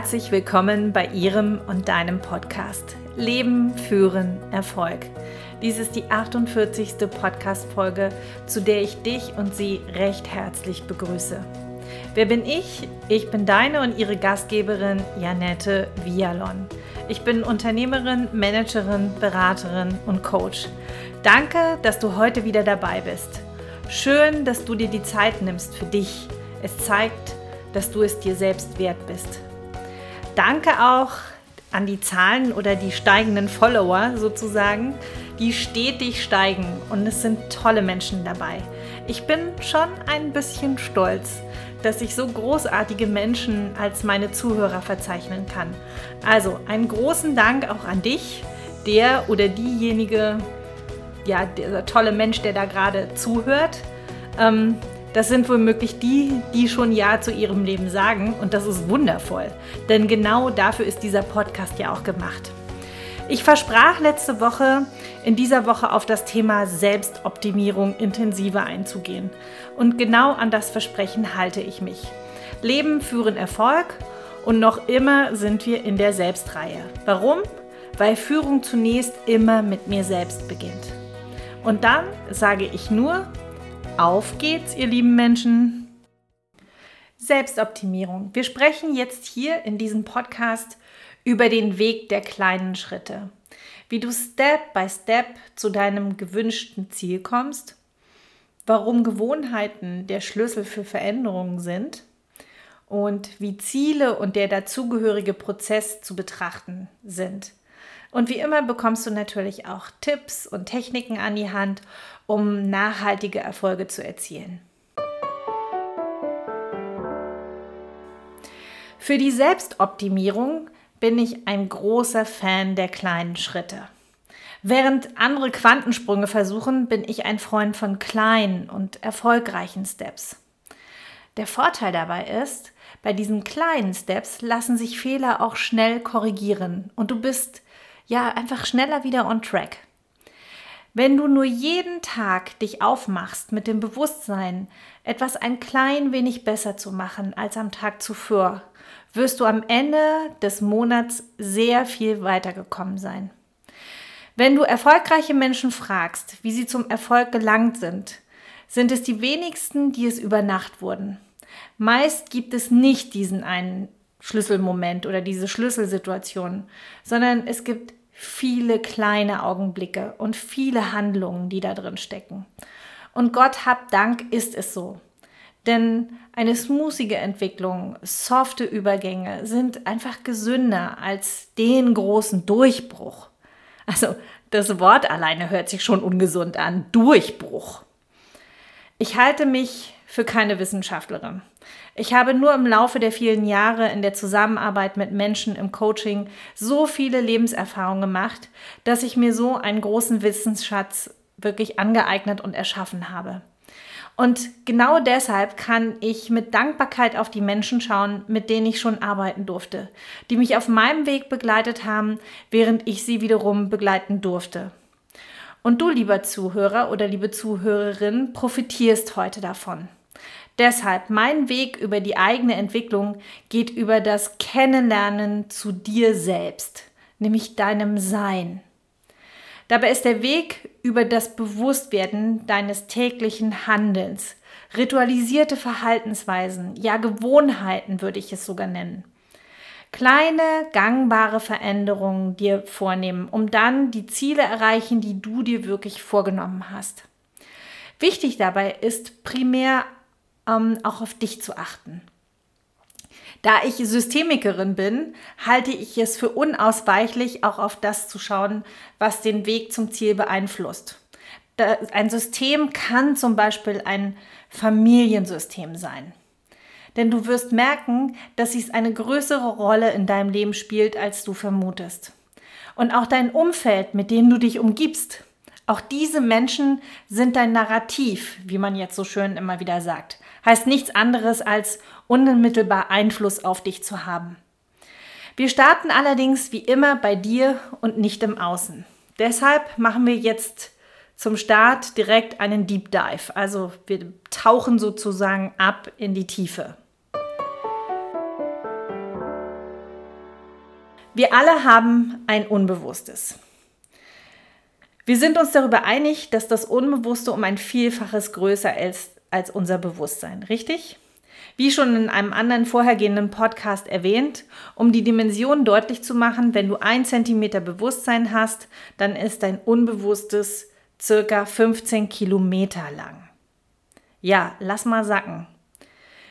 herzlich willkommen bei Ihrem und deinem Podcast Leben, Führen, Erfolg. Dies ist die 48. Podcast-Folge, zu der ich dich und Sie recht herzlich begrüße. Wer bin ich? Ich bin deine und Ihre Gastgeberin Janette Vialon. Ich bin Unternehmerin, Managerin, Beraterin und Coach. Danke, dass du heute wieder dabei bist. Schön, dass du dir die Zeit nimmst für dich. Es zeigt, dass du es dir selbst wert bist. Danke auch an die Zahlen oder die steigenden Follower sozusagen, die stetig steigen und es sind tolle Menschen dabei. Ich bin schon ein bisschen stolz, dass ich so großartige Menschen als meine Zuhörer verzeichnen kann. Also einen großen Dank auch an dich, der oder diejenige, ja, dieser tolle Mensch, der da gerade zuhört. Ähm, das sind womöglich die, die schon Ja zu ihrem Leben sagen und das ist wundervoll, denn genau dafür ist dieser Podcast ja auch gemacht. Ich versprach letzte Woche, in dieser Woche auf das Thema Selbstoptimierung intensiver einzugehen. Und genau an das Versprechen halte ich mich. Leben führen Erfolg und noch immer sind wir in der Selbstreihe. Warum? Weil Führung zunächst immer mit mir selbst beginnt. Und dann sage ich nur, auf geht's, ihr lieben Menschen. Selbstoptimierung. Wir sprechen jetzt hier in diesem Podcast über den Weg der kleinen Schritte. Wie du Step by Step zu deinem gewünschten Ziel kommst, warum Gewohnheiten der Schlüssel für Veränderungen sind und wie Ziele und der dazugehörige Prozess zu betrachten sind. Und wie immer bekommst du natürlich auch Tipps und Techniken an die Hand, um nachhaltige Erfolge zu erzielen. Für die Selbstoptimierung bin ich ein großer Fan der kleinen Schritte. Während andere Quantensprünge versuchen, bin ich ein Freund von kleinen und erfolgreichen Steps. Der Vorteil dabei ist, bei diesen kleinen Steps lassen sich Fehler auch schnell korrigieren und du bist ja einfach schneller wieder on track. Wenn du nur jeden Tag dich aufmachst mit dem Bewusstsein, etwas ein klein wenig besser zu machen als am Tag zuvor, wirst du am Ende des Monats sehr viel weitergekommen sein. Wenn du erfolgreiche Menschen fragst, wie sie zum Erfolg gelangt sind, sind es die wenigsten, die es über Nacht wurden. Meist gibt es nicht diesen einen Schlüsselmoment oder diese Schlüsselsituation, sondern es gibt viele kleine Augenblicke und viele Handlungen, die da drin stecken. Und Gott hab Dank ist es so. Denn eine smoothige Entwicklung, softe Übergänge sind einfach gesünder als den großen Durchbruch. Also das Wort alleine hört sich schon ungesund an. Durchbruch. Ich halte mich für keine Wissenschaftlerin. Ich habe nur im Laufe der vielen Jahre in der Zusammenarbeit mit Menschen im Coaching so viele Lebenserfahrungen gemacht, dass ich mir so einen großen Wissensschatz wirklich angeeignet und erschaffen habe. Und genau deshalb kann ich mit Dankbarkeit auf die Menschen schauen, mit denen ich schon arbeiten durfte, die mich auf meinem Weg begleitet haben, während ich sie wiederum begleiten durfte. Und du, lieber Zuhörer oder liebe Zuhörerin, profitierst heute davon. Deshalb, mein Weg über die eigene Entwicklung geht über das Kennenlernen zu dir selbst, nämlich deinem Sein. Dabei ist der Weg über das Bewusstwerden deines täglichen Handelns, ritualisierte Verhaltensweisen, ja Gewohnheiten würde ich es sogar nennen. Kleine, gangbare Veränderungen dir vornehmen, um dann die Ziele erreichen, die du dir wirklich vorgenommen hast. Wichtig dabei ist primär ähm, auch auf dich zu achten. Da ich Systemikerin bin, halte ich es für unausweichlich, auch auf das zu schauen, was den Weg zum Ziel beeinflusst. Ein System kann zum Beispiel ein Familiensystem sein. Denn du wirst merken, dass es eine größere Rolle in deinem Leben spielt, als du vermutest. Und auch dein Umfeld, mit dem du dich umgibst, auch diese Menschen sind dein Narrativ, wie man jetzt so schön immer wieder sagt heißt nichts anderes als unmittelbar Einfluss auf dich zu haben. Wir starten allerdings wie immer bei dir und nicht im Außen. Deshalb machen wir jetzt zum Start direkt einen Deep Dive. Also wir tauchen sozusagen ab in die Tiefe. Wir alle haben ein Unbewusstes. Wir sind uns darüber einig, dass das Unbewusste um ein Vielfaches größer ist als unser Bewusstsein, richtig? Wie schon in einem anderen vorhergehenden Podcast erwähnt, um die Dimension deutlich zu machen, wenn du ein Zentimeter Bewusstsein hast, dann ist dein Unbewusstes circa 15 Kilometer lang. Ja, lass mal sacken.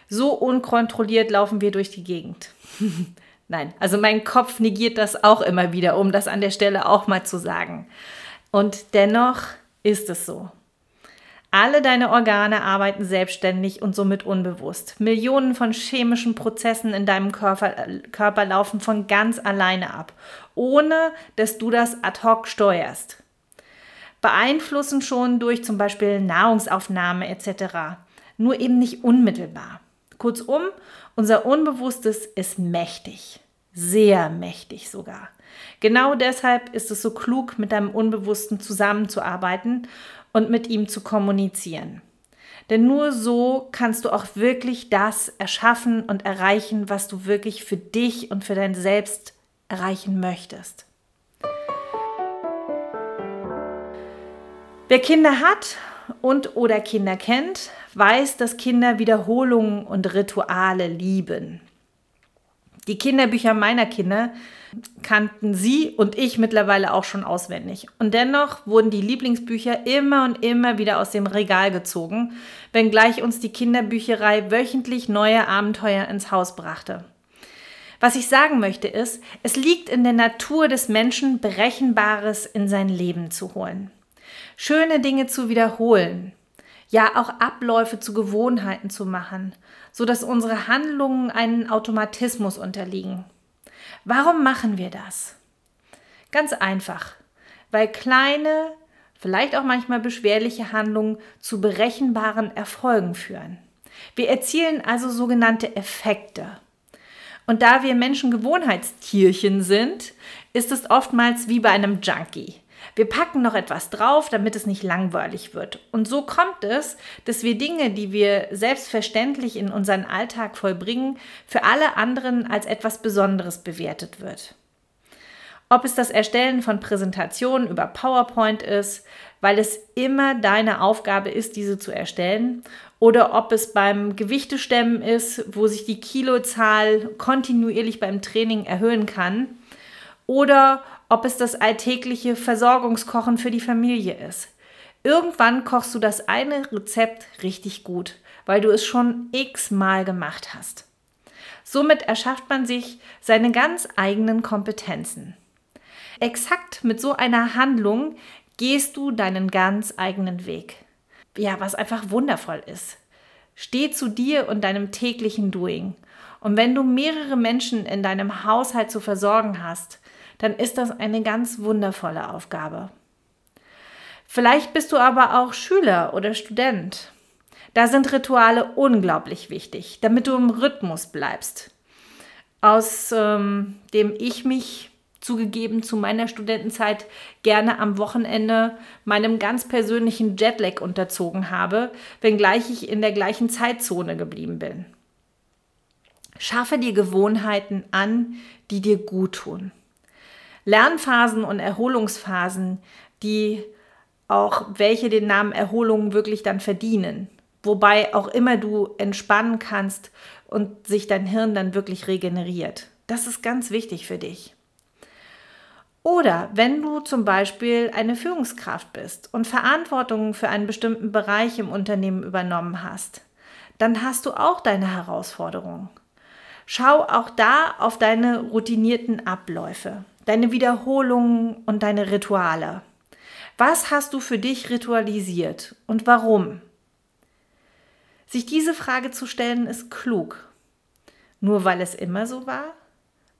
So unkontrolliert laufen wir durch die Gegend. Nein, also mein Kopf negiert das auch immer wieder, um das an der Stelle auch mal zu sagen. Und dennoch ist es so. Alle deine Organe arbeiten selbstständig und somit unbewusst. Millionen von chemischen Prozessen in deinem Körper, Körper laufen von ganz alleine ab, ohne dass du das ad hoc steuerst. Beeinflussen schon durch zum Beispiel Nahrungsaufnahme etc. Nur eben nicht unmittelbar. Kurzum, unser Unbewusstes ist mächtig, sehr mächtig sogar. Genau deshalb ist es so klug, mit deinem Unbewussten zusammenzuarbeiten und mit ihm zu kommunizieren. Denn nur so kannst du auch wirklich das erschaffen und erreichen, was du wirklich für dich und für dein Selbst erreichen möchtest. Wer Kinder hat und oder Kinder kennt, weiß, dass Kinder Wiederholungen und Rituale lieben. Die Kinderbücher meiner Kinder kannten sie und ich mittlerweile auch schon auswendig. Und dennoch wurden die Lieblingsbücher immer und immer wieder aus dem Regal gezogen, wenngleich uns die Kinderbücherei wöchentlich neue Abenteuer ins Haus brachte. Was ich sagen möchte ist, es liegt in der Natur des Menschen, Berechenbares in sein Leben zu holen. Schöne Dinge zu wiederholen, ja auch Abläufe zu Gewohnheiten zu machen, so dass unsere Handlungen einen Automatismus unterliegen. Warum machen wir das? Ganz einfach, weil kleine, vielleicht auch manchmal beschwerliche Handlungen zu berechenbaren Erfolgen führen. Wir erzielen also sogenannte Effekte. Und da wir Menschen Gewohnheitstierchen sind, ist es oftmals wie bei einem Junkie. Wir packen noch etwas drauf, damit es nicht langweilig wird. Und so kommt es, dass wir Dinge, die wir selbstverständlich in unseren Alltag vollbringen, für alle anderen als etwas Besonderes bewertet wird. Ob es das Erstellen von Präsentationen über PowerPoint ist, weil es immer deine Aufgabe ist, diese zu erstellen, oder ob es beim Gewichtestemmen ist, wo sich die Kilozahl kontinuierlich beim Training erhöhen kann, oder ob es das alltägliche Versorgungskochen für die Familie ist. Irgendwann kochst du das eine Rezept richtig gut, weil du es schon x-mal gemacht hast. Somit erschafft man sich seine ganz eigenen Kompetenzen. Exakt mit so einer Handlung gehst du deinen ganz eigenen Weg. Ja, was einfach wundervoll ist. Steh zu dir und deinem täglichen Doing. Und wenn du mehrere Menschen in deinem Haushalt zu versorgen hast, dann ist das eine ganz wundervolle Aufgabe. Vielleicht bist du aber auch Schüler oder Student. Da sind Rituale unglaublich wichtig, damit du im Rhythmus bleibst. Aus ähm, dem ich mich zugegeben zu meiner Studentenzeit gerne am Wochenende meinem ganz persönlichen Jetlag unterzogen habe, wenngleich ich in der gleichen Zeitzone geblieben bin. Schaffe dir Gewohnheiten an, die dir gut tun. Lernphasen und Erholungsphasen, die auch welche den Namen Erholung wirklich dann verdienen. Wobei auch immer du entspannen kannst und sich dein Hirn dann wirklich regeneriert. Das ist ganz wichtig für dich. Oder wenn du zum Beispiel eine Führungskraft bist und Verantwortung für einen bestimmten Bereich im Unternehmen übernommen hast, dann hast du auch deine Herausforderungen. Schau auch da auf deine routinierten Abläufe deine Wiederholungen und deine Rituale. Was hast du für dich ritualisiert und warum? Sich diese Frage zu stellen ist klug. Nur weil es immer so war?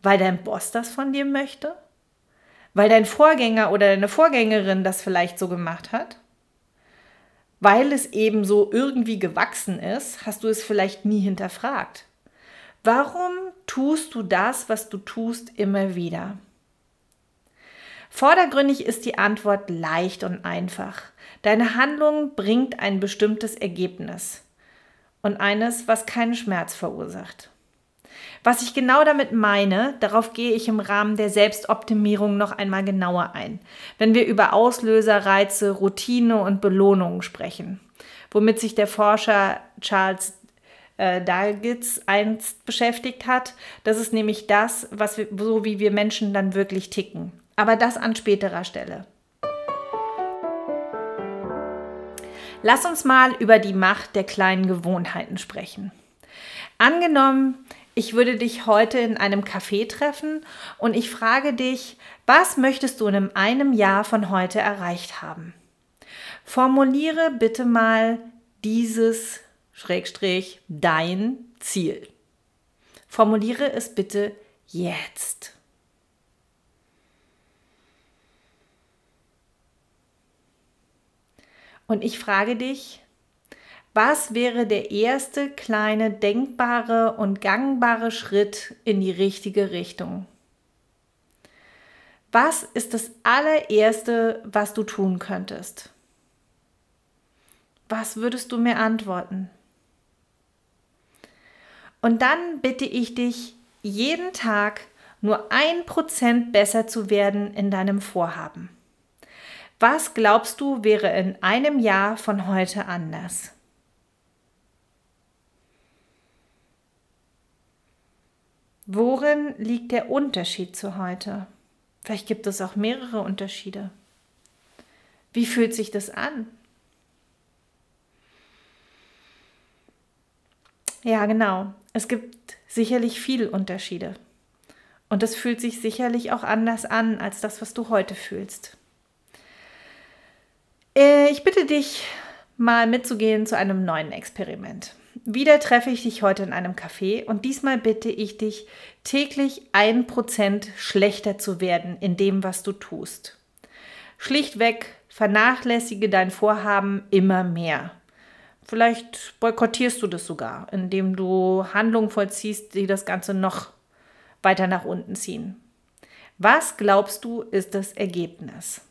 Weil dein Boss das von dir möchte? Weil dein Vorgänger oder deine Vorgängerin das vielleicht so gemacht hat? Weil es eben so irgendwie gewachsen ist, hast du es vielleicht nie hinterfragt. Warum tust du das, was du tust, immer wieder? Vordergründig ist die Antwort leicht und einfach. Deine Handlung bringt ein bestimmtes Ergebnis und eines, was keinen Schmerz verursacht. Was ich genau damit meine, darauf gehe ich im Rahmen der Selbstoptimierung noch einmal genauer ein, wenn wir über Auslöser, Reize, Routine und Belohnungen sprechen, womit sich der Forscher Charles äh, Dargitz einst beschäftigt hat. Das ist nämlich das, was wir, so wie wir Menschen dann wirklich ticken. Aber das an späterer Stelle. Lass uns mal über die Macht der kleinen Gewohnheiten sprechen. Angenommen, ich würde dich heute in einem Café treffen und ich frage dich, was möchtest du in einem Jahr von heute erreicht haben? Formuliere bitte mal dieses Schrägstrich dein Ziel. Formuliere es bitte jetzt. Und ich frage dich, was wäre der erste kleine denkbare und gangbare Schritt in die richtige Richtung? Was ist das allererste, was du tun könntest? Was würdest du mir antworten? Und dann bitte ich dich, jeden Tag nur ein Prozent besser zu werden in deinem Vorhaben. Was glaubst du wäre in einem Jahr von heute anders? Worin liegt der Unterschied zu heute? Vielleicht gibt es auch mehrere Unterschiede. Wie fühlt sich das an? Ja, genau. Es gibt sicherlich viele Unterschiede. Und es fühlt sich sicherlich auch anders an als das, was du heute fühlst. Äh, ich bitte dich, mal mitzugehen zu einem neuen Experiment. Wieder treffe ich dich heute in einem Café und diesmal bitte ich dich, täglich ein Prozent schlechter zu werden in dem, was du tust. Schlichtweg vernachlässige dein Vorhaben immer mehr. Vielleicht boykottierst du das sogar, indem du Handlungen vollziehst, die das Ganze noch weiter nach unten ziehen. Was glaubst du, ist das Ergebnis?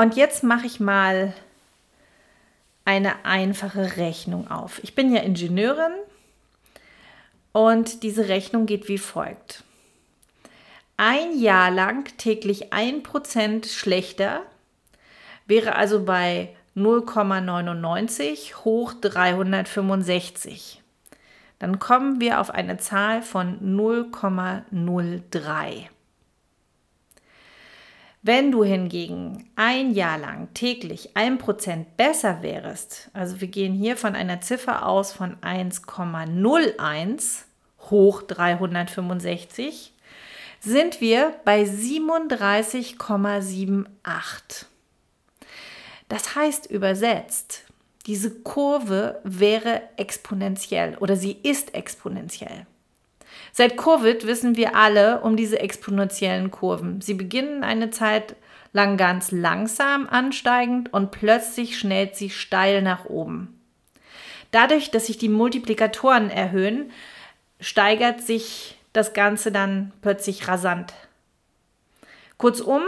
Und jetzt mache ich mal eine einfache Rechnung auf. Ich bin ja Ingenieurin und diese Rechnung geht wie folgt. Ein Jahr lang täglich ein Prozent schlechter wäre also bei 0,99 hoch 365. Dann kommen wir auf eine Zahl von 0,03. Wenn du hingegen ein Jahr lang täglich 1% besser wärst, also wir gehen hier von einer Ziffer aus von 1,01 hoch 365, sind wir bei 37,78. Das heißt übersetzt, diese Kurve wäre exponentiell oder sie ist exponentiell. Seit Covid wissen wir alle um diese exponentiellen Kurven. Sie beginnen eine Zeit lang ganz langsam ansteigend und plötzlich schnellt sie steil nach oben. Dadurch, dass sich die Multiplikatoren erhöhen, steigert sich das Ganze dann plötzlich rasant. Kurzum,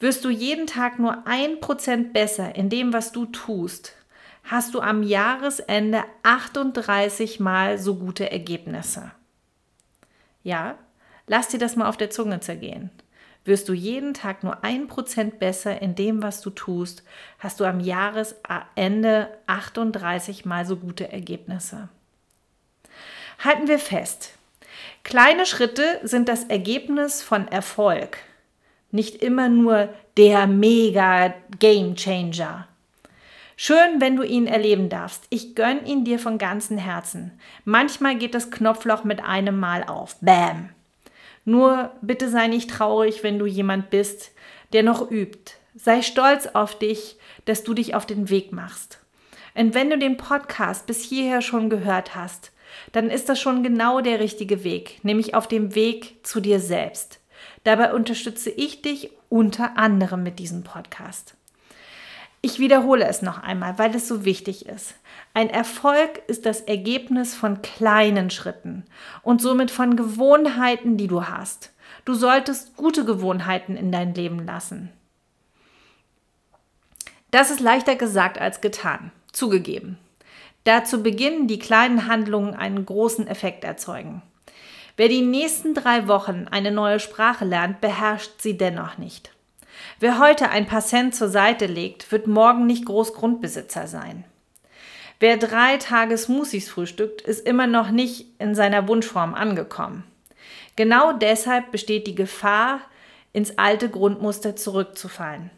wirst du jeden Tag nur ein Prozent besser in dem, was du tust, hast du am Jahresende 38 mal so gute Ergebnisse. Ja, lass dir das mal auf der Zunge zergehen. Wirst du jeden Tag nur ein Prozent besser in dem, was du tust, hast du am Jahresende 38 mal so gute Ergebnisse. Halten wir fest. Kleine Schritte sind das Ergebnis von Erfolg nicht immer nur der mega Game Changer. Schön, wenn du ihn erleben darfst. Ich gönn ihn dir von ganzem Herzen. Manchmal geht das Knopfloch mit einem Mal auf. Bam. Nur bitte sei nicht traurig, wenn du jemand bist, der noch übt. Sei stolz auf dich, dass du dich auf den Weg machst. Und wenn du den Podcast bis hierher schon gehört hast, dann ist das schon genau der richtige Weg, nämlich auf dem Weg zu dir selbst. Dabei unterstütze ich dich unter anderem mit diesem Podcast. Ich wiederhole es noch einmal, weil es so wichtig ist. Ein Erfolg ist das Ergebnis von kleinen Schritten und somit von Gewohnheiten, die du hast. Du solltest gute Gewohnheiten in dein Leben lassen. Das ist leichter gesagt als getan, zugegeben. Dazu beginnen die kleinen Handlungen einen großen Effekt erzeugen. Wer die nächsten drei Wochen eine neue Sprache lernt, beherrscht sie dennoch nicht. Wer heute ein paar Cent zur Seite legt, wird morgen nicht Großgrundbesitzer sein. Wer drei Tage Smoothies frühstückt, ist immer noch nicht in seiner Wunschform angekommen. Genau deshalb besteht die Gefahr, ins alte Grundmuster zurückzufallen.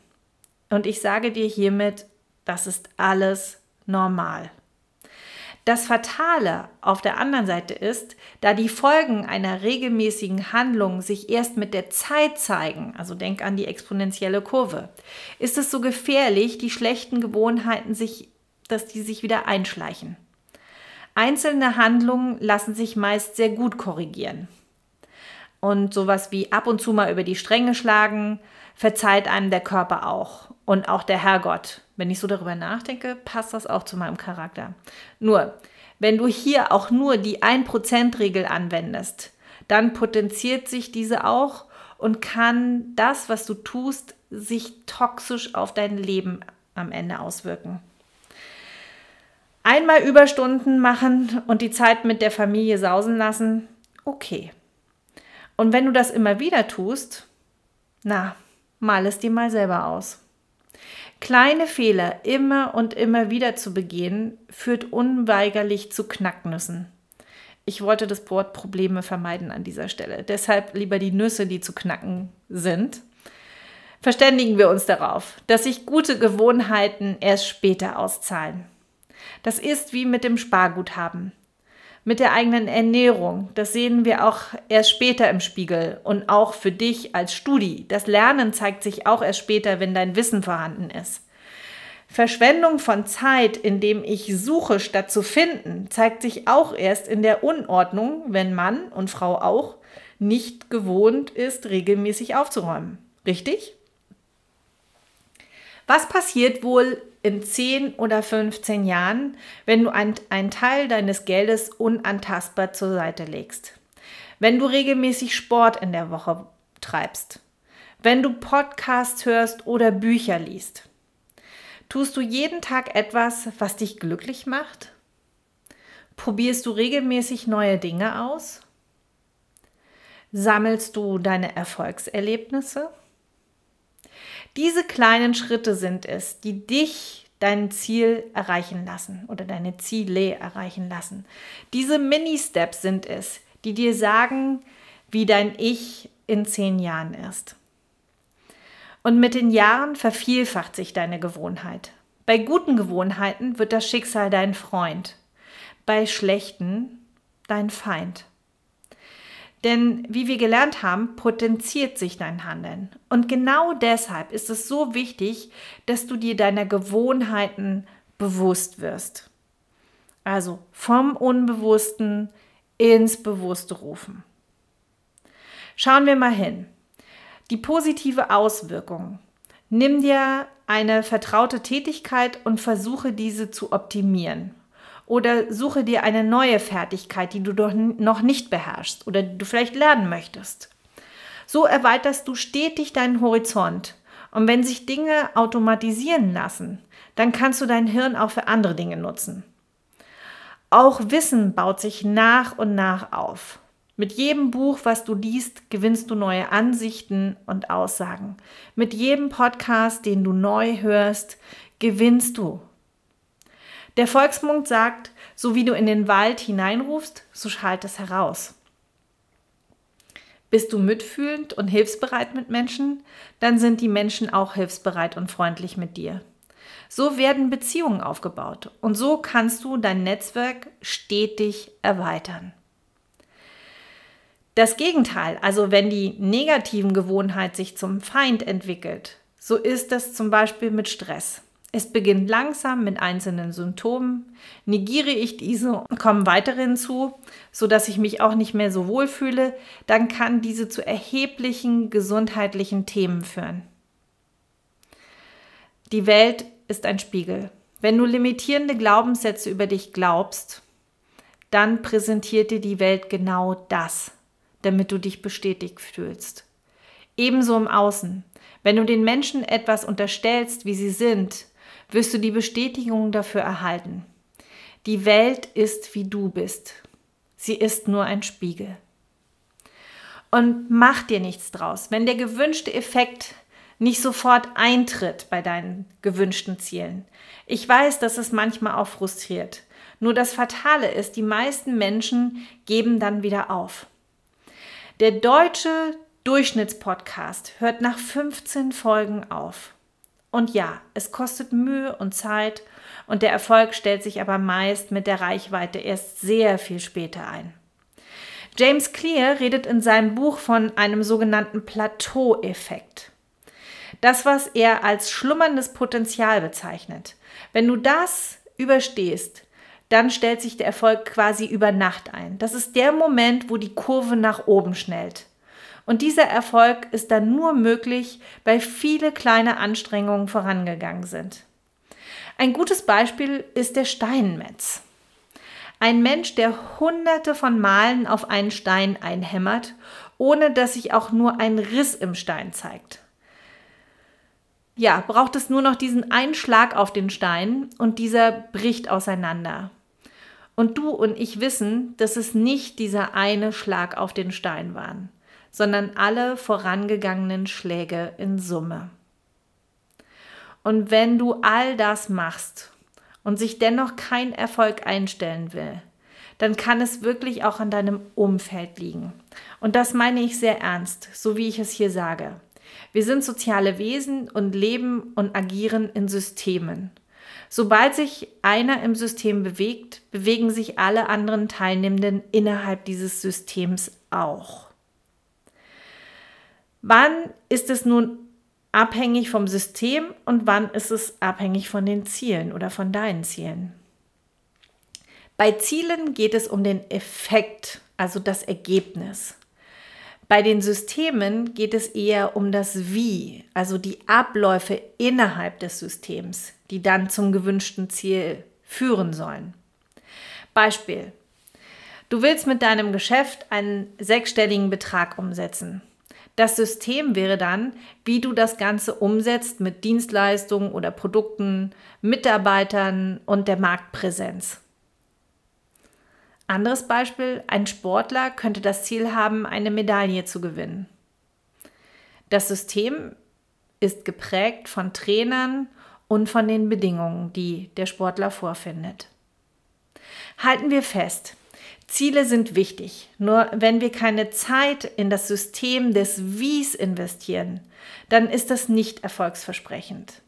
Und ich sage dir hiermit, das ist alles normal. Das Fatale auf der anderen Seite ist, da die Folgen einer regelmäßigen Handlung sich erst mit der Zeit zeigen, also denk an die exponentielle Kurve, ist es so gefährlich, die schlechten Gewohnheiten sich, dass die sich wieder einschleichen. Einzelne Handlungen lassen sich meist sehr gut korrigieren. Und sowas wie ab und zu mal über die Stränge schlagen, verzeiht einem der Körper auch und auch der Herrgott. Wenn ich so darüber nachdenke, passt das auch zu meinem Charakter. Nur, wenn du hier auch nur die 1%-Regel anwendest, dann potenziert sich diese auch und kann das, was du tust, sich toxisch auf dein Leben am Ende auswirken. Einmal Überstunden machen und die Zeit mit der Familie sausen lassen, okay. Und wenn du das immer wieder tust, na, mal es dir mal selber aus. Kleine Fehler immer und immer wieder zu begehen, führt unweigerlich zu Knacknüssen. Ich wollte das Wort Probleme vermeiden an dieser Stelle. Deshalb lieber die Nüsse, die zu knacken sind. Verständigen wir uns darauf, dass sich gute Gewohnheiten erst später auszahlen. Das ist wie mit dem Sparguthaben mit der eigenen Ernährung. Das sehen wir auch erst später im Spiegel und auch für dich als Studi. Das Lernen zeigt sich auch erst später, wenn dein Wissen vorhanden ist. Verschwendung von Zeit, indem ich suche statt zu finden, zeigt sich auch erst in der Unordnung, wenn Mann und Frau auch nicht gewohnt ist, regelmäßig aufzuräumen. Richtig? Was passiert wohl in 10 oder 15 Jahren, wenn du einen Teil deines Geldes unantastbar zur Seite legst? Wenn du regelmäßig Sport in der Woche treibst? Wenn du Podcasts hörst oder Bücher liest? Tust du jeden Tag etwas, was dich glücklich macht? Probierst du regelmäßig neue Dinge aus? Sammelst du deine Erfolgserlebnisse? Diese kleinen Schritte sind es, die dich dein Ziel erreichen lassen oder deine Ziele erreichen lassen. Diese Mini-Steps sind es, die dir sagen, wie dein Ich in zehn Jahren ist. Und mit den Jahren vervielfacht sich deine Gewohnheit. Bei guten Gewohnheiten wird das Schicksal dein Freund, bei schlechten dein Feind. Denn wie wir gelernt haben, potenziert sich dein Handeln. Und genau deshalb ist es so wichtig, dass du dir deiner Gewohnheiten bewusst wirst. Also vom Unbewussten ins Bewusste rufen. Schauen wir mal hin. Die positive Auswirkung. Nimm dir eine vertraute Tätigkeit und versuche diese zu optimieren. Oder suche dir eine neue Fertigkeit, die du doch noch nicht beherrschst oder die du vielleicht lernen möchtest. So erweiterst du stetig deinen Horizont. Und wenn sich Dinge automatisieren lassen, dann kannst du dein Hirn auch für andere Dinge nutzen. Auch Wissen baut sich nach und nach auf. Mit jedem Buch, was du liest, gewinnst du neue Ansichten und Aussagen. Mit jedem Podcast, den du neu hörst, gewinnst du der Volksmund sagt, so wie du in den Wald hineinrufst, so schallt es heraus. Bist du mitfühlend und hilfsbereit mit Menschen, dann sind die Menschen auch hilfsbereit und freundlich mit dir. So werden Beziehungen aufgebaut und so kannst du dein Netzwerk stetig erweitern. Das Gegenteil, also wenn die negativen Gewohnheit sich zum Feind entwickelt, so ist das zum Beispiel mit Stress. Es beginnt langsam mit einzelnen Symptomen. Negiere ich diese, kommen weitere hinzu, sodass ich mich auch nicht mehr so wohl fühle, dann kann diese zu erheblichen gesundheitlichen Themen führen. Die Welt ist ein Spiegel. Wenn du limitierende Glaubenssätze über dich glaubst, dann präsentiert dir die Welt genau das, damit du dich bestätigt fühlst. Ebenso im Außen. Wenn du den Menschen etwas unterstellst, wie sie sind, wirst du die Bestätigung dafür erhalten. Die Welt ist, wie du bist. Sie ist nur ein Spiegel. Und mach dir nichts draus. Wenn der gewünschte Effekt nicht sofort eintritt bei deinen gewünschten Zielen. Ich weiß, dass es manchmal auch frustriert. Nur das Fatale ist, die meisten Menschen geben dann wieder auf. Der deutsche Durchschnittspodcast hört nach 15 Folgen auf. Und ja, es kostet Mühe und Zeit und der Erfolg stellt sich aber meist mit der Reichweite erst sehr viel später ein. James Clear redet in seinem Buch von einem sogenannten Plateau-Effekt. Das, was er als schlummerndes Potenzial bezeichnet. Wenn du das überstehst, dann stellt sich der Erfolg quasi über Nacht ein. Das ist der Moment, wo die Kurve nach oben schnellt. Und dieser Erfolg ist dann nur möglich, weil viele kleine Anstrengungen vorangegangen sind. Ein gutes Beispiel ist der Steinmetz. Ein Mensch, der hunderte von Malen auf einen Stein einhämmert, ohne dass sich auch nur ein Riss im Stein zeigt. Ja, braucht es nur noch diesen einen Schlag auf den Stein und dieser bricht auseinander. Und du und ich wissen, dass es nicht dieser eine Schlag auf den Stein waren, sondern alle vorangegangenen Schläge in Summe. Und wenn du all das machst und sich dennoch kein Erfolg einstellen will, dann kann es wirklich auch an deinem Umfeld liegen. Und das meine ich sehr ernst, so wie ich es hier sage. Wir sind soziale Wesen und leben und agieren in Systemen. Sobald sich einer im System bewegt, bewegen sich alle anderen Teilnehmenden innerhalb dieses Systems auch. Wann ist es nun abhängig vom System und wann ist es abhängig von den Zielen oder von deinen Zielen? Bei Zielen geht es um den Effekt, also das Ergebnis. Bei den Systemen geht es eher um das Wie, also die Abläufe innerhalb des Systems, die dann zum gewünschten Ziel führen sollen. Beispiel. Du willst mit deinem Geschäft einen sechsstelligen Betrag umsetzen. Das System wäre dann, wie du das Ganze umsetzt mit Dienstleistungen oder Produkten, Mitarbeitern und der Marktpräsenz. Anderes Beispiel, ein Sportler könnte das Ziel haben, eine Medaille zu gewinnen. Das System ist geprägt von Trainern und von den Bedingungen, die der Sportler vorfindet. Halten wir fest, Ziele sind wichtig, nur wenn wir keine Zeit in das System des Wies investieren, dann ist das nicht erfolgsversprechend.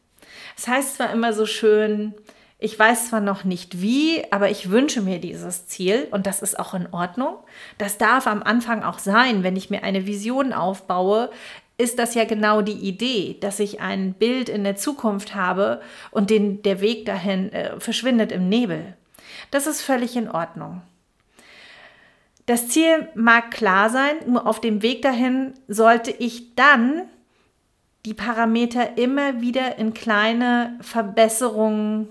Es das heißt zwar immer so schön, ich weiß zwar noch nicht wie, aber ich wünsche mir dieses Ziel und das ist auch in Ordnung. Das darf am Anfang auch sein, wenn ich mir eine Vision aufbaue, ist das ja genau die Idee, dass ich ein Bild in der Zukunft habe und den, der Weg dahin äh, verschwindet im Nebel. Das ist völlig in Ordnung. Das Ziel mag klar sein, nur auf dem Weg dahin sollte ich dann die Parameter immer wieder in kleine Verbesserungen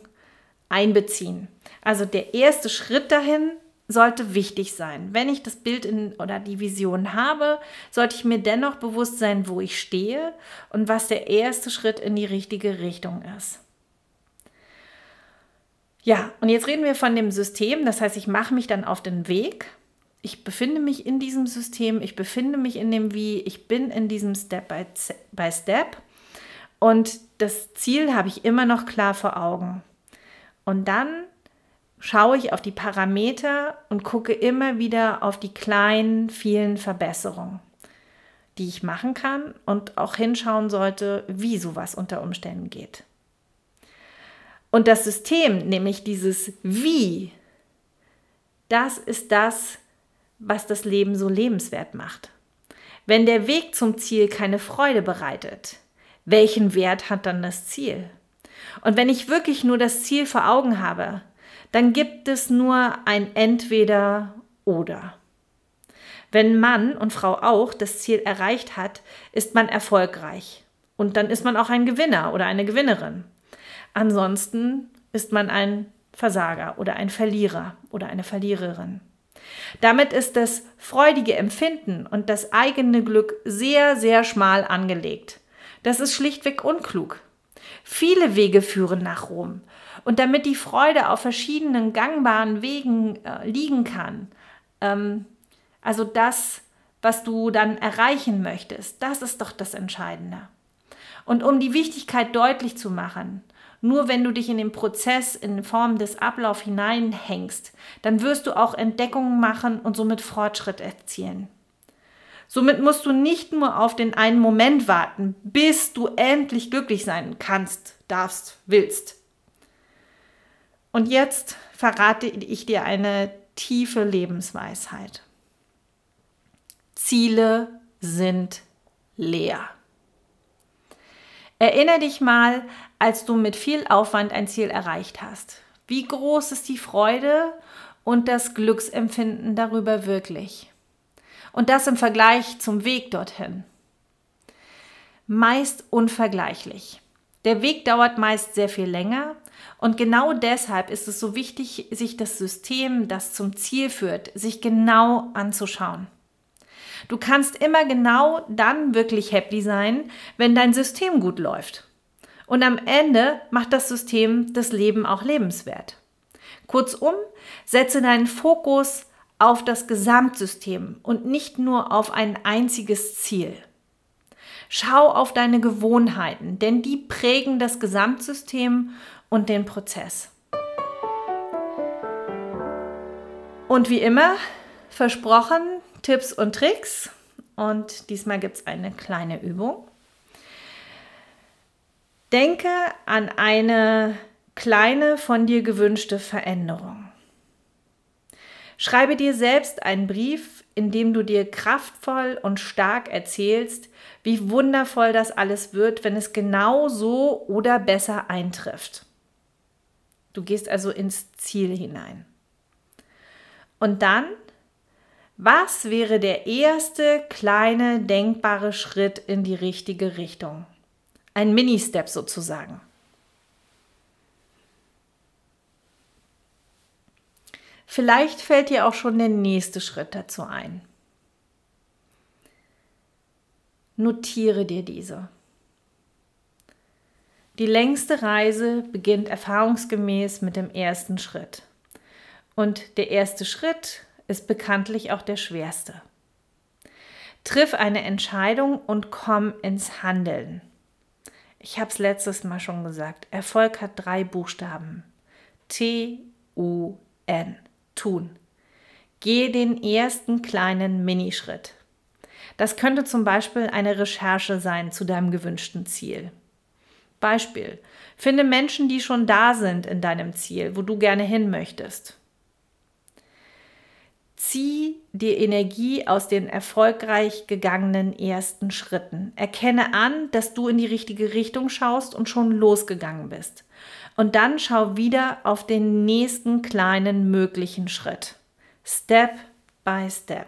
einbeziehen. Also der erste Schritt dahin sollte wichtig sein. Wenn ich das Bild in, oder die Vision habe, sollte ich mir dennoch bewusst sein, wo ich stehe und was der erste Schritt in die richtige Richtung ist. Ja, und jetzt reden wir von dem System. Das heißt, ich mache mich dann auf den Weg. Ich befinde mich in diesem System, ich befinde mich in dem Wie, ich bin in diesem Step by, by Step. Und das Ziel habe ich immer noch klar vor Augen. Und dann schaue ich auf die Parameter und gucke immer wieder auf die kleinen, vielen Verbesserungen, die ich machen kann und auch hinschauen sollte, wie sowas unter Umständen geht. Und das System, nämlich dieses Wie, das ist das, was das Leben so lebenswert macht. Wenn der Weg zum Ziel keine Freude bereitet, welchen Wert hat dann das Ziel? Und wenn ich wirklich nur das Ziel vor Augen habe, dann gibt es nur ein Entweder oder. Wenn Mann und Frau auch das Ziel erreicht hat, ist man erfolgreich. Und dann ist man auch ein Gewinner oder eine Gewinnerin. Ansonsten ist man ein Versager oder ein Verlierer oder eine Verliererin. Damit ist das freudige Empfinden und das eigene Glück sehr, sehr schmal angelegt. Das ist schlichtweg unklug. Viele Wege führen nach Rom. Und damit die Freude auf verschiedenen gangbaren Wegen äh, liegen kann, ähm, also das, was du dann erreichen möchtest, das ist doch das Entscheidende. Und um die Wichtigkeit deutlich zu machen, nur wenn du dich in den Prozess in Form des Ablaufs hineinhängst, dann wirst du auch Entdeckungen machen und somit Fortschritt erzielen. Somit musst du nicht nur auf den einen Moment warten, bis du endlich glücklich sein kannst, darfst, willst. Und jetzt verrate ich dir eine tiefe Lebensweisheit. Ziele sind leer. Erinnere dich mal, als du mit viel Aufwand ein Ziel erreicht hast. Wie groß ist die Freude und das Glücksempfinden darüber wirklich? Und das im Vergleich zum Weg dorthin. Meist unvergleichlich. Der Weg dauert meist sehr viel länger und genau deshalb ist es so wichtig, sich das System, das zum Ziel führt, sich genau anzuschauen. Du kannst immer genau dann wirklich happy sein, wenn dein System gut läuft. Und am Ende macht das System das Leben auch lebenswert. Kurzum, setze deinen Fokus auf das Gesamtsystem und nicht nur auf ein einziges Ziel. Schau auf deine Gewohnheiten, denn die prägen das Gesamtsystem und den Prozess. Und wie immer, versprochen, Tipps und Tricks. Und diesmal gibt es eine kleine Übung. Denke an eine kleine von dir gewünschte Veränderung. Schreibe dir selbst einen Brief, in dem du dir kraftvoll und stark erzählst, wie wundervoll das alles wird, wenn es genau so oder besser eintrifft. Du gehst also ins Ziel hinein. Und dann was wäre der erste kleine denkbare Schritt in die richtige Richtung? Ein Mini-Step sozusagen. Vielleicht fällt dir auch schon der nächste Schritt dazu ein. Notiere dir diese. Die längste Reise beginnt erfahrungsgemäß mit dem ersten Schritt. Und der erste Schritt ist bekanntlich auch der schwerste. Triff eine Entscheidung und komm ins Handeln. Ich habe es letztes Mal schon gesagt. Erfolg hat drei Buchstaben. T-U-N. Tun. Gehe den ersten kleinen Minischritt. Das könnte zum Beispiel eine Recherche sein zu deinem gewünschten Ziel. Beispiel. Finde Menschen, die schon da sind in deinem Ziel, wo du gerne hin möchtest. Zieh die Energie aus den erfolgreich gegangenen ersten Schritten. Erkenne an, dass du in die richtige Richtung schaust und schon losgegangen bist. Und dann schau wieder auf den nächsten kleinen möglichen Schritt. Step by Step.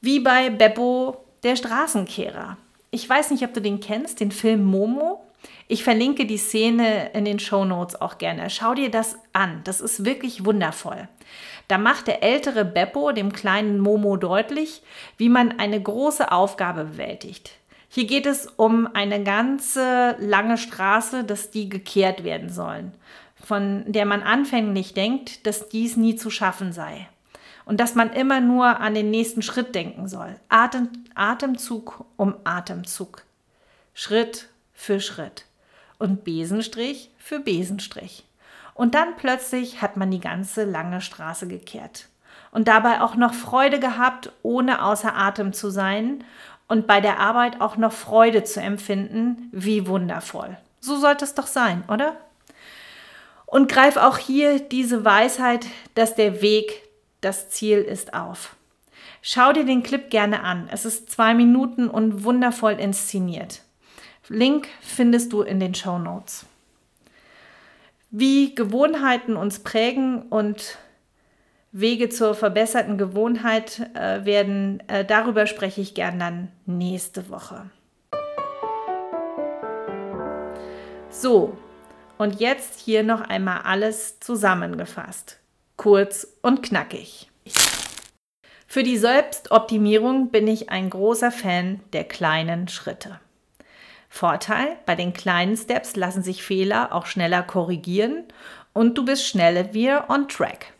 Wie bei Beppo, der Straßenkehrer. Ich weiß nicht, ob du den kennst, den Film Momo. Ich verlinke die Szene in den Show Notes auch gerne. Schau dir das an. Das ist wirklich wundervoll. Da macht der ältere Beppo dem kleinen Momo deutlich, wie man eine große Aufgabe bewältigt. Hier geht es um eine ganze lange Straße, dass die gekehrt werden sollen, von der man anfänglich denkt, dass dies nie zu schaffen sei. Und dass man immer nur an den nächsten Schritt denken soll. Atem, Atemzug um Atemzug. Schritt für Schritt. Und Besenstrich für Besenstrich. Und dann plötzlich hat man die ganze lange Straße gekehrt. Und dabei auch noch Freude gehabt, ohne außer Atem zu sein und bei der Arbeit auch noch Freude zu empfinden. Wie wundervoll. So sollte es doch sein, oder? Und greif auch hier diese Weisheit, dass der Weg das Ziel ist auf. Schau dir den Clip gerne an. Es ist zwei Minuten und wundervoll inszeniert. Link findest du in den Show Notes wie Gewohnheiten uns prägen und Wege zur verbesserten Gewohnheit äh, werden. Äh, darüber spreche ich gern dann nächste Woche. So, und jetzt hier noch einmal alles zusammengefasst. Kurz und knackig. Für die Selbstoptimierung bin ich ein großer Fan der kleinen Schritte. Vorteil, bei den kleinen Steps lassen sich Fehler auch schneller korrigieren und du bist schneller wieder on track.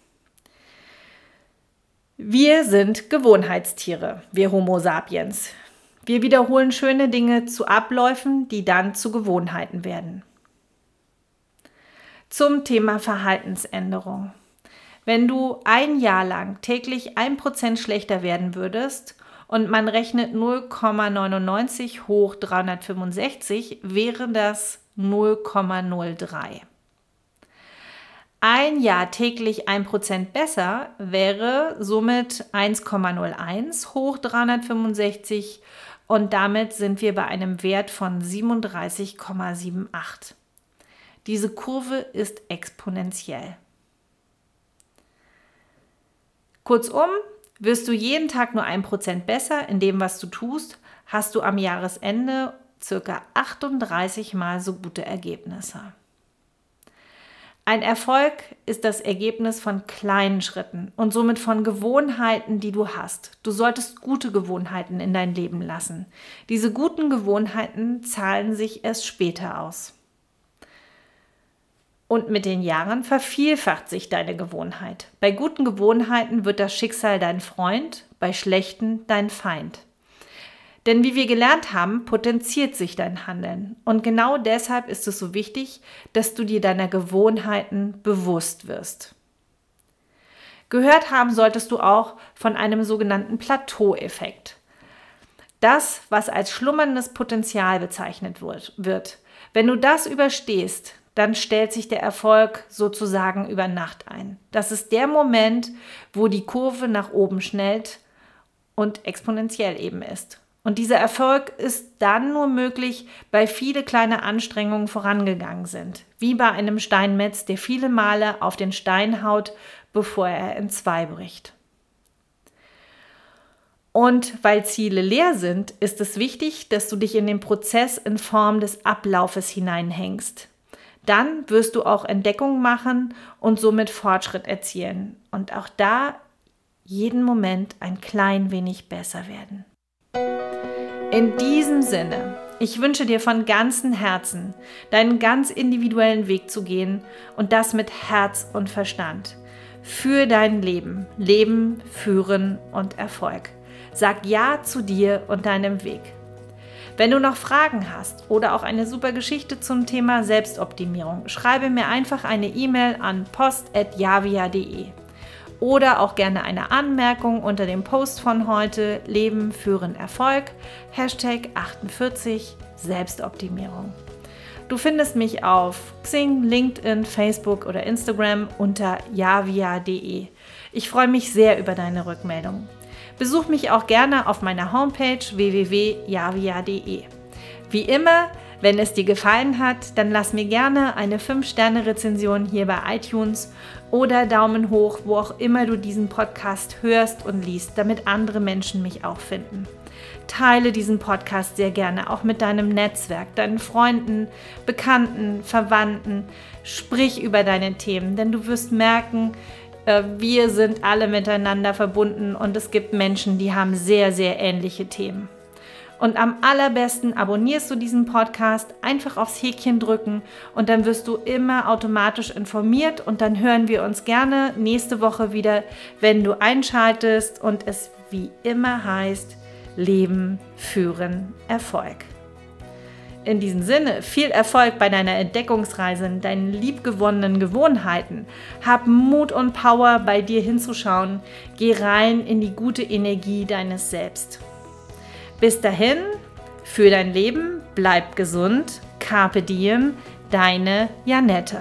Wir sind Gewohnheitstiere, wir Homo sapiens. Wir wiederholen schöne Dinge zu Abläufen, die dann zu Gewohnheiten werden. Zum Thema Verhaltensänderung. Wenn du ein Jahr lang täglich ein Prozent schlechter werden würdest und man rechnet 0,99 hoch 365, wäre das 0,03. Ein Jahr täglich 1% besser wäre somit 1,01 hoch 365 und damit sind wir bei einem Wert von 37,78. Diese Kurve ist exponentiell. Kurzum, wirst du jeden Tag nur 1% besser in dem, was du tust, hast du am Jahresende circa 38 mal so gute Ergebnisse. Ein Erfolg ist das Ergebnis von kleinen Schritten und somit von Gewohnheiten, die du hast. Du solltest gute Gewohnheiten in dein Leben lassen. Diese guten Gewohnheiten zahlen sich erst später aus. Und mit den Jahren vervielfacht sich deine Gewohnheit. Bei guten Gewohnheiten wird das Schicksal dein Freund, bei schlechten dein Feind. Denn wie wir gelernt haben, potenziert sich dein Handeln. Und genau deshalb ist es so wichtig, dass du dir deiner Gewohnheiten bewusst wirst. Gehört haben solltest du auch von einem sogenannten Plateaueffekt. Das, was als schlummerndes Potenzial bezeichnet wird. Wenn du das überstehst, dann stellt sich der Erfolg sozusagen über Nacht ein. Das ist der Moment, wo die Kurve nach oben schnellt und exponentiell eben ist. Und dieser Erfolg ist dann nur möglich, weil viele kleine Anstrengungen vorangegangen sind, wie bei einem Steinmetz, der viele Male auf den Stein haut, bevor er in zwei bricht. Und weil Ziele leer sind, ist es wichtig, dass du dich in den Prozess in Form des Ablaufes hineinhängst. Dann wirst du auch Entdeckungen machen und somit Fortschritt erzielen. Und auch da jeden Moment ein klein wenig besser werden. In diesem Sinne, ich wünsche dir von ganzem Herzen, deinen ganz individuellen Weg zu gehen und das mit Herz und Verstand. Für dein Leben, Leben, Führen und Erfolg. Sag Ja zu dir und deinem Weg. Wenn du noch Fragen hast oder auch eine super Geschichte zum Thema Selbstoptimierung, schreibe mir einfach eine E-Mail an post.javia.de oder auch gerne eine Anmerkung unter dem Post von heute Leben führen Erfolg, Hashtag 48 Selbstoptimierung. Du findest mich auf Xing, LinkedIn, Facebook oder Instagram unter javia.de. Ich freue mich sehr über deine Rückmeldung. Besuch mich auch gerne auf meiner Homepage www.javia.de. Wie immer, wenn es dir gefallen hat, dann lass mir gerne eine 5-Sterne-Rezension hier bei iTunes oder Daumen hoch, wo auch immer du diesen Podcast hörst und liest, damit andere Menschen mich auch finden. Teile diesen Podcast sehr gerne auch mit deinem Netzwerk, deinen Freunden, Bekannten, Verwandten. Sprich über deine Themen, denn du wirst merken, wir sind alle miteinander verbunden und es gibt Menschen, die haben sehr, sehr ähnliche Themen. Und am allerbesten abonnierst du diesen Podcast, einfach aufs Häkchen drücken und dann wirst du immer automatisch informiert und dann hören wir uns gerne nächste Woche wieder, wenn du einschaltest und es wie immer heißt, Leben, Führen, Erfolg. In diesem Sinne, viel Erfolg bei deiner Entdeckungsreise, in deinen liebgewonnenen Gewohnheiten. Hab Mut und Power, bei dir hinzuschauen. Geh rein in die gute Energie deines Selbst. Bis dahin, für dein Leben, bleib gesund. Carpe diem, deine Janette.